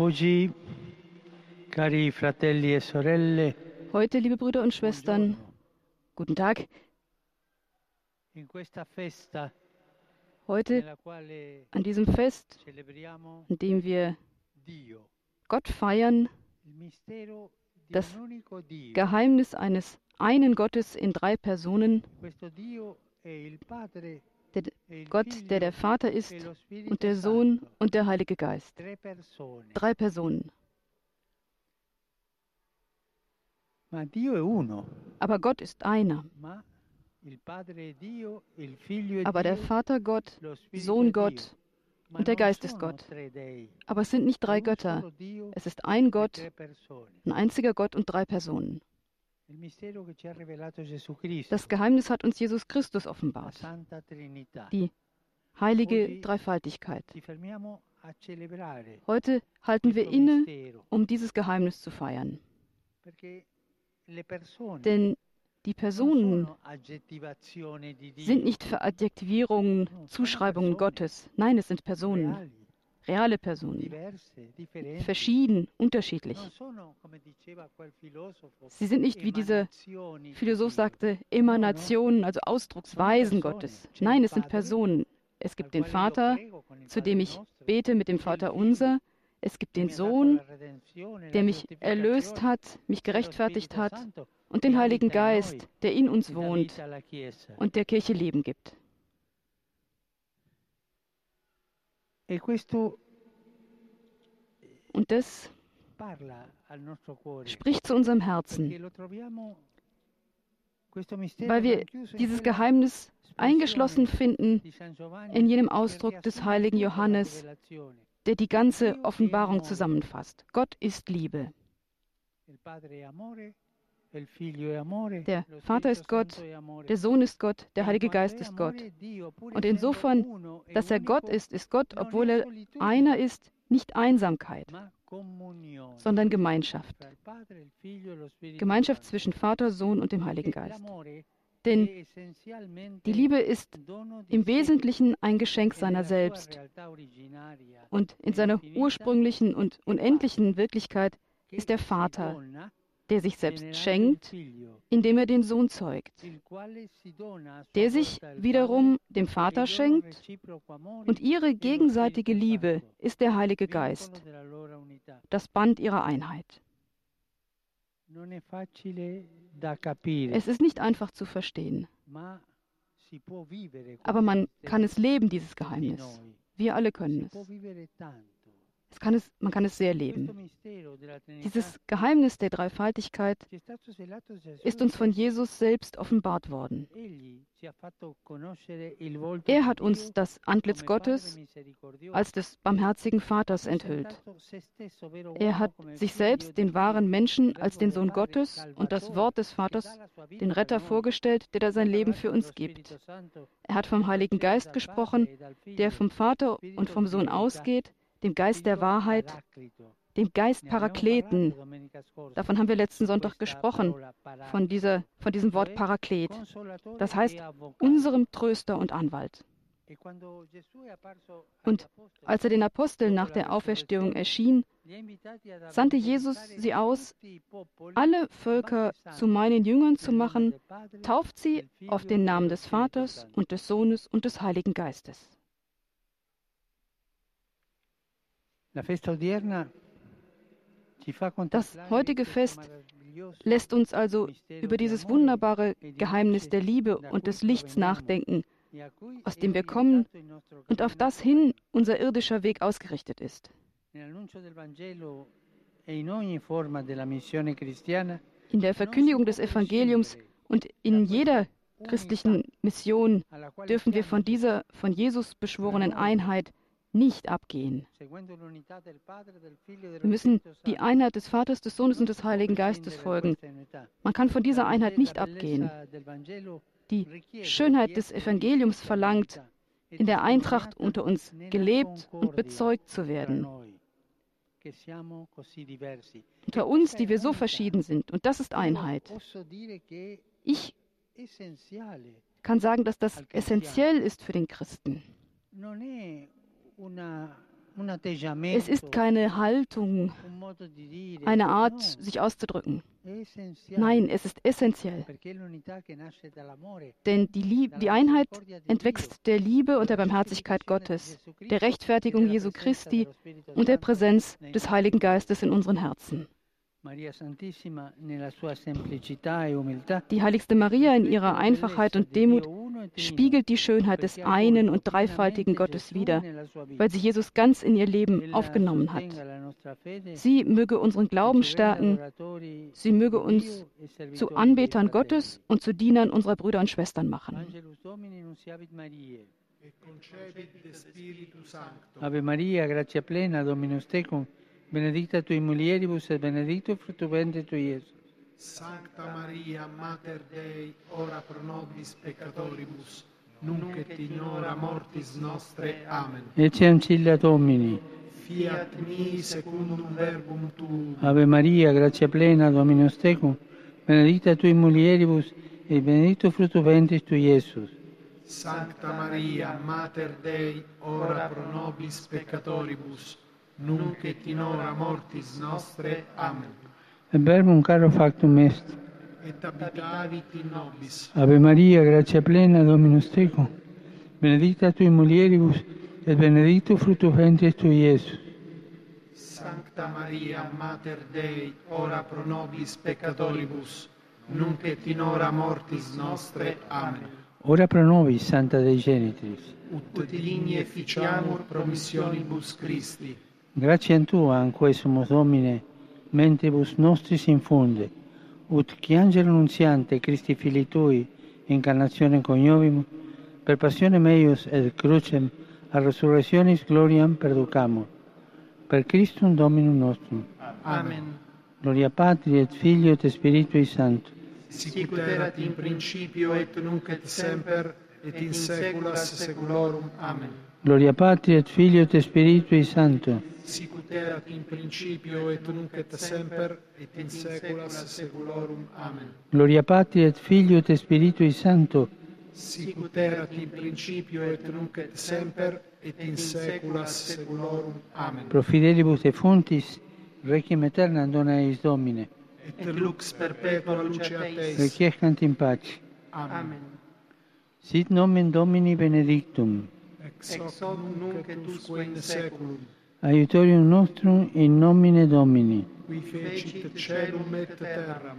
Oggi, cari fratelli e sorelle, Heute, liebe Brüder und Schwestern, guten Tag. in questa festa Heute, an diesem Fest, an dem wir Gott feiern, Das. Geheimnis eines einen Gottes in drei Personen, Der Gott, der der Vater ist und der Sohn und der Heilige Geist. Drei Personen. Aber Gott ist einer. Aber der Vater Gott, Sohn. Gott, und der Geist ist Gott. aber es sind nicht drei Götter. Es ist ein Gott, ein einziger Gott und drei Personen. Das Geheimnis hat uns Jesus Christus offenbart. Die heilige Dreifaltigkeit. Heute halten wir inne, um dieses Geheimnis zu feiern. Denn die Personen sind nicht Veradjektivierungen, Zuschreibungen Gottes. Nein, es sind Personen, reale Personen, verschieden, unterschiedlich. Sie sind nicht, wie dieser Philosoph sagte, Emanationen, also Ausdrucksweisen Gottes. Nein, es sind Personen. Es gibt den Vater, zu dem ich bete mit dem Vater unser. Es gibt den Sohn, der mich erlöst hat, mich gerechtfertigt hat, und den Heiligen Geist, der in uns wohnt und der Kirche Leben gibt. E questo Und das spricht zu unserem Herzen, weil wir dieses Geheimnis eingeschlossen finden in jenem Ausdruck des heiligen Johannes, der die ganze Offenbarung zusammenfasst. Gott ist Liebe. Der Vater ist Gott. Der Sohn ist Gott, der Heilige Geist ist Gott. Und insofern, Dass er Gott ist, ist Gott, obwohl er einer ist, nicht Einsamkeit, sondern Gemeinschaft. Gemeinschaft zwischen Vater, Sohn und dem Heiligen Geist. Denn die Liebe ist im Wesentlichen ein Geschenk seiner selbst. Und in seiner ursprünglichen und unendlichen Wirklichkeit ist der Vater, der sich selbst schenkt, indem er den Sohn zeugt, der sich wiederum dem e Vater schenkt, und ihre gegenseitige Liebe ist der Heilige Geist, das Band ihrer Einheit. Es ist nicht einfach zu verstehen, aber man kann es leben, dieses Geheimnis. Wir alle können es. Kann es man kann es sehr leben. Dieses Geheimnis der Dreifaltigkeit ist uns von. Jesus selbst offenbart worden. Er hat uns das Antlitz Gottes als des barmherzigen Vaters enthüllt. Er hat sich selbst den wahren Menschen als den Sohn Gottes und das Wort des Vaters, den Retter vorgestellt, der da sein Leben für uns gibt. Er hat vom Heiligen Geist gesprochen, der vom Vater und vom Sohn ausgeht, dem Geist der Wahrheit, dem Geist Parakleten. Davon haben wir letzten Sonntag gesprochen, von, dieser, von diesem Wort Paraklet. Das heißt, unserem Tröster und Anwalt. Und Als er den Aposteln nach der Auferstehung erschien, sandte Jesus sie aus, alle Völker zu meinen Jüngern zu machen, tauft sie auf den Namen des Vaters und des Sohnes und des Heiligen Geistes. Das heutige Fest lässt uns also über di dieses wunderbare Geheimnis der Liebe und des Lichts nachdenken, e aus dem wir kommen und auf das hin unser irdischer Weg ausgerichtet ist. E in der Verkündigung des Evangeliums und in jeder christlichen Mission dürfen wir von dieser von Jesus beschworenen Einheit nicht abgehen. e Wir müssen die. Einheit des Vaters, des Sohnes und des Heiligen Geistes folgen. Man kann von dieser Einheit nicht abgehen. Die Schönheit des Evangeliums verlangt, e in der Eintracht unter uns gelebt und bezeugt zu werden. Unter uns, die wir so verschieden sind. Und das ist Einheit. Ich kann sagen, dass das essentiell ist für den Christen. Es ist keine Haltung, eine Art, sich auszudrücken. Nein, es ist essentiell. Denn die, Lieb die Einheit entwächst der Liebe und der Barmherzigkeit Gottes, der Rechtfertigung Jesu Christi und der Präsenz des Heiligen Geistes in unseren Herzen. Die heiligste Maria in ihrer Einfachheit und Demut spiegelt die Schönheit des einen und dreifaltigen Gottes wider, weil sie Jesus ganz in ihr Leben aufgenommen hat. Sie möge unseren Glauben stärken, sie möge uns zu Anbetern Gottes und zu Dienern unserer Brüder und Schwestern machen. Ave Maria, gratia plena, Dominus tecum, benedicta tui mulieribus et benedictus fructus ventris tui, Iesus. Sancta Maria, Mater Dei, ora pro nobis peccatoribus, nunc et in hora mortis nostre. Amen. Ecce ancilla Domini. Fiat mi secundum verbum tuum. Ave Maria, gratia plena, Dominus tecum, benedicta tui mulieribus et benedictus fructus ventris tui, Iesus. Sancta Maria, Mater Dei, ora pro nobis peccatoribus, nunc et in hora mortis nostre. Amen. Verbum caro factum est. Et habitavit in nobis. Ave Maria, gratia plena, Dominus tecum, benedicta tui mulieribus et benedictus fructus ventris tui, Iesus. Sancta Maria, Mater Dei, ora pro nobis peccatoribus, nunc et in hora mortis nostre. Amen. Ora pro nobis, Santa Dei Genitris. Ut digni efficiamur promissionibus Christi. Gratiam Tua, anque sumus Domine, mentibus nostris infunde, ut qui angelo nunziante Christi Filii Tui, incarnatione coniovimus, per passione meius et crucem, a resurrectionis gloriam perducamur. Per Christum Dominum nostrum. Amen. Gloria Patri et Filio et Spiritui Sancto. Sicut erat in principio et nunc et semper et in saeculas saeculorum. Amen. Gloria Patri et Filio et Spiritui Sancto. Sicut erat in principio et nunc et semper et in saeculas saeculorum. Amen. Gloria Patri et Filio et Spiritui Sancto. Sicut erat in principio et nunc et semper et in saeculas saeculorum. Amen. Pro fidelibus defuntis, requiem aeternam dona eis Domine. Et lux perpetua luce a Teis. Requiescant in pace. Amen. Sit nomen Domini benedictum. Ex hoc nunc et usque in seculum. Aiutorium nostrum in nomine Domini. Qui fecit celum et terram.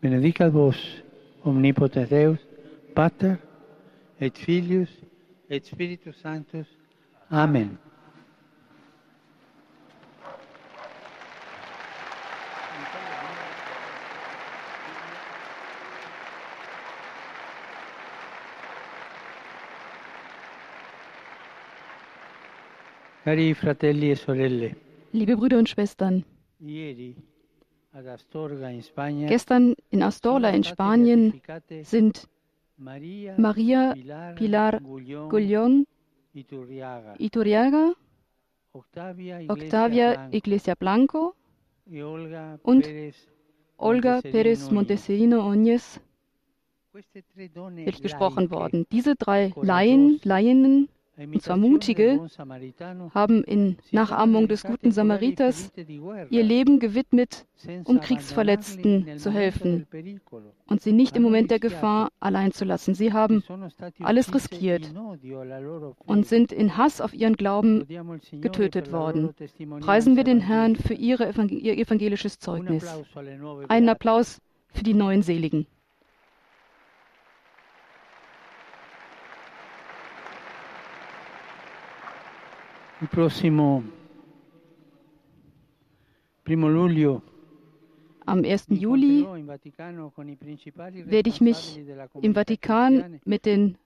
Benedicat vos, omnipotens Deus, Pater, et Filius, et Spiritus Sanctus. Amen. Cari fratelli e sorelle, Liebe Brüder und Schwestern, gestern in Astorla in Spanien sind Maria, Pilar Gullón Iturriaga, Octavia, Iglesia Blanco, Olga und Olga Pérez Montesino Montesino Oñez gesprochen worden. Diese drei Laien, Laieninnen a und zwar mutige, haben in Nachahmung des guten Samariters ihr Leben gewidmet, um Kriegsverletzten zu helfen und sie nicht im Moment der Gefahr allein zu lassen. Sie haben alles riskiert und sind in Hass auf ihren Glauben getötet worden. Preisen wir den Herrn für ihre ihr evangelisches Zeugnis. Einen. Applaus für die neuen Seligen. Il prossimo primo luglio Am 1. mi Juli principali werde ich mich im Vatikan mit den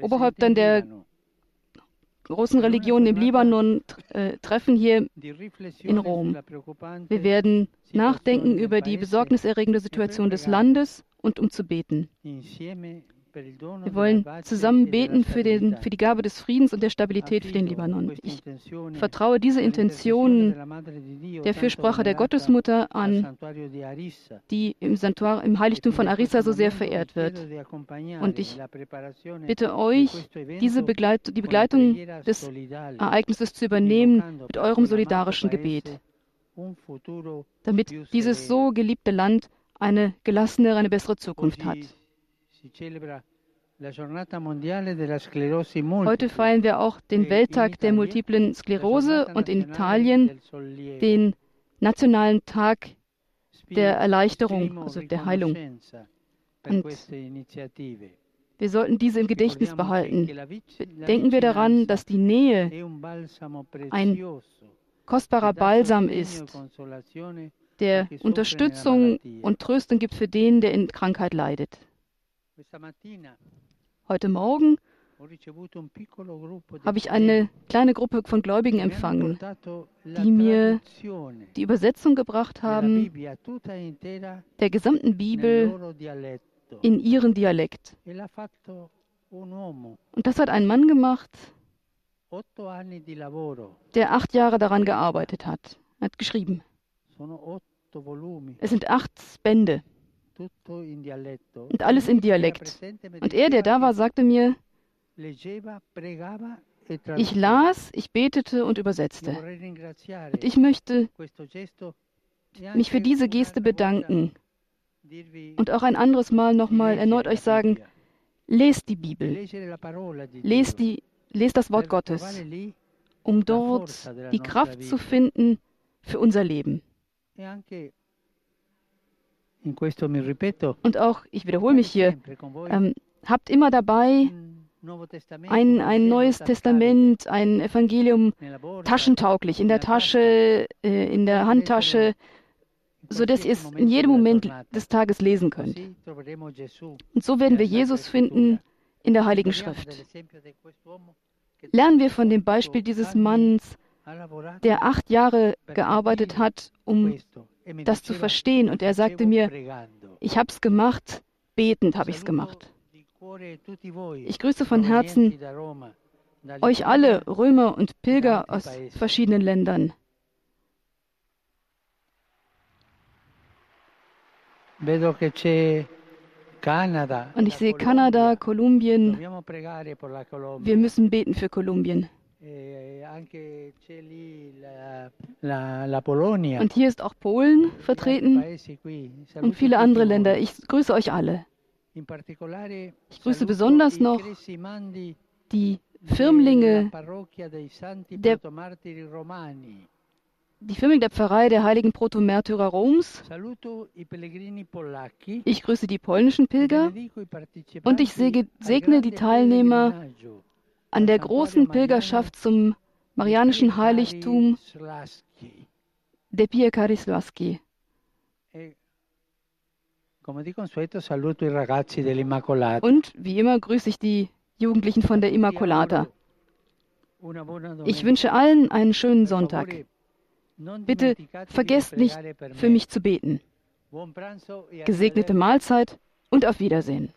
Oberhäuptern der großen Religionen im Libanon äh, treffen hier in Rom. Wir werden nachdenken über die besorgniserregende Situation des Landes und um zu beten. Wir wollen zusammen beten für, den, für die Gabe des Friedens und der Stabilität für den Libanon. Ich vertraue diese Intentionen der Fürsprache der Gottesmutter an, die im, Santuar, im Heiligtum von Arissa so sehr verehrt wird. Und ich bitte euch, diese Begleit die Begleitung des Ereignisses zu übernehmen mit eurem solidarischen Gebet, damit dieses so geliebte Land eine gelassene, eine bessere Zukunft hat. Heute feiern wir auch den Welttag der multiplen Sklerose und in Italien den Nationalen Tag der Erleichterung, also der Heilung. Und wir sollten diese im Gedächtnis behalten. Denken wir daran, dass die Nähe ein kostbarer Balsam ist, der Unterstützung und Tröstung gibt für den, der in Krankheit leidet. Heute Morgen habe ich eine kleine Gruppe von Gläubigen empfangen, die mir die Übersetzung gebracht haben der gesamten Bibel in ihren Dialekt. Und das hat ein Mann gemacht, der acht Jahre daran gearbeitet hat. Hat geschrieben. Es sind acht Bände. Und alles im Dialekt. Und er, der da war, sagte mir, ich las, ich betete und übersetzte. Und ich möchte mich für diese Geste bedanken. und auch ein anderes Mal nochmal erneut euch sagen, lest die Bibel, lest, die, lest das Wort Gottes, um dort die Kraft zu finden für unser Leben. Und auch, ich wiederhole mich hier, ähm, habt immer dabei ein, ein neues Testament, ein Evangelium taschentauglich, in der Tasche, äh, in der Handtasche, sodass ihr es in jedem Moment des Tages lesen könnt. Und so werden wir Jesus finden in der Heiligen Schrift. Lernen wir von dem Beispiel dieses Manns, der acht Jahre gearbeitet hat, um das zu verstehen. Und er sagte mir, ich habe es gemacht, betend habe ich es gemacht. Ich grüße von Herzen euch alle Römer und Pilger aus verschiedenen Ländern. Und ich sehe Kanada, Kolumbien. Wir müssen beten für Kolumbien. E und hier ist auch Polen vertreten und viele andere Länder. Ich grüße euch alle. Ich grüße besonders noch die Firmlinge der, die Firmlinge der Pfarrei der heiligen Protomärtyrer Roms. Ich grüße die polnischen Pilger. Und ich segne die Teilnehmer an der großen Pilgerschaft zum marianischen Heiligtum der Pie Karisłaski. Und wie immer grüße ich die Jugendlichen von der Immacolata. Ich wünsche allen einen schönen Sonntag. Bitte vergesst nicht, für mich zu beten. E Gesegnete Mahlzeit und auf Wiedersehen.